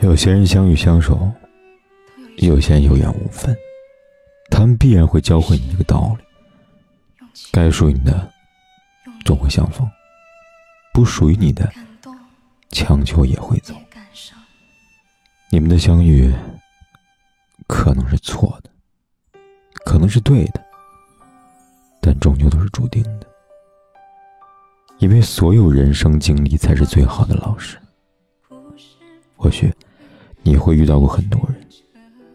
有些人相遇相守，有些人有缘无分，他们必然会教会你一个道理：该属于你的，终会相逢；不属于你的，强求也会走。你们的相遇，可能是错的，可能是对的，但终究都是注定的，因为所有人生经历才是最好的老师。或许。你会遇到过很多人，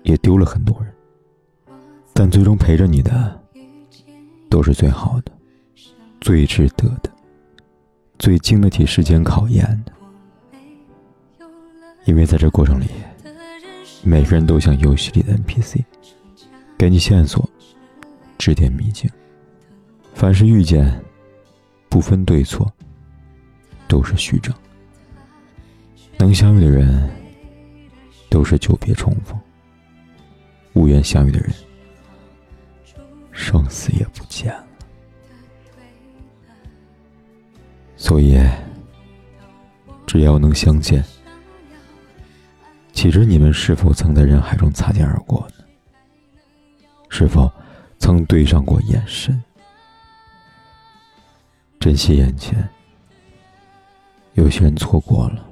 也丢了很多人，但最终陪着你的，都是最好的、最值得的、最经得起时间考验的。因为在这过程里，每个人都像游戏里的 NPC，给你线索，指点迷津。凡是遇见，不分对错，都是虚张。能相遇的人。都是久别重逢，无缘相遇的人，生死也不见了。所以，只要能相见，岂知你们是否曾在人海中擦肩而过呢？是否曾对上过眼神？珍惜眼前，有些人错过了。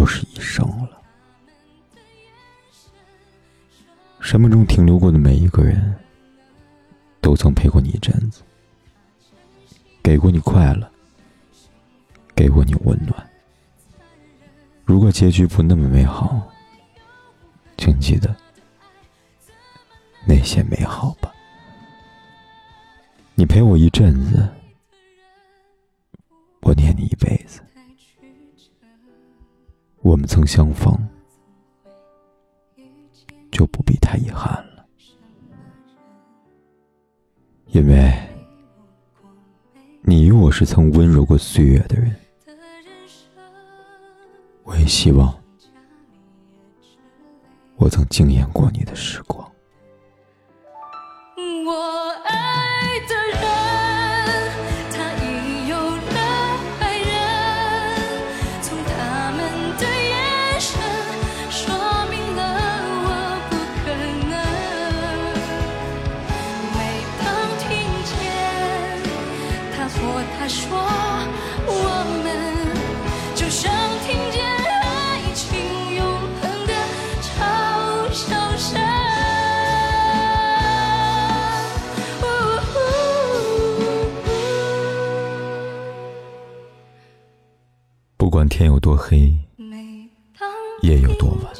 就是一生了。生命中停留过的每一个人，都曾陪过你一阵子，给过你快乐，给过你温暖。如果结局不那么美好，请记得那些美好吧。你陪我一阵子，我念你。我们曾相逢，就不必太遗憾了，因为你与我是曾温柔过岁月的人。我也希望，我曾惊艳过你的时光。如果他说我们就像听见爱情永恒的嘲笑声不管天有多黑夜有多晚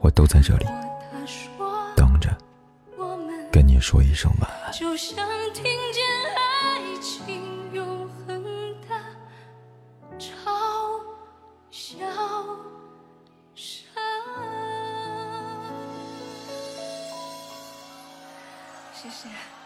我都在这里等着跟你说一声晚安。就像听见爱谢谢。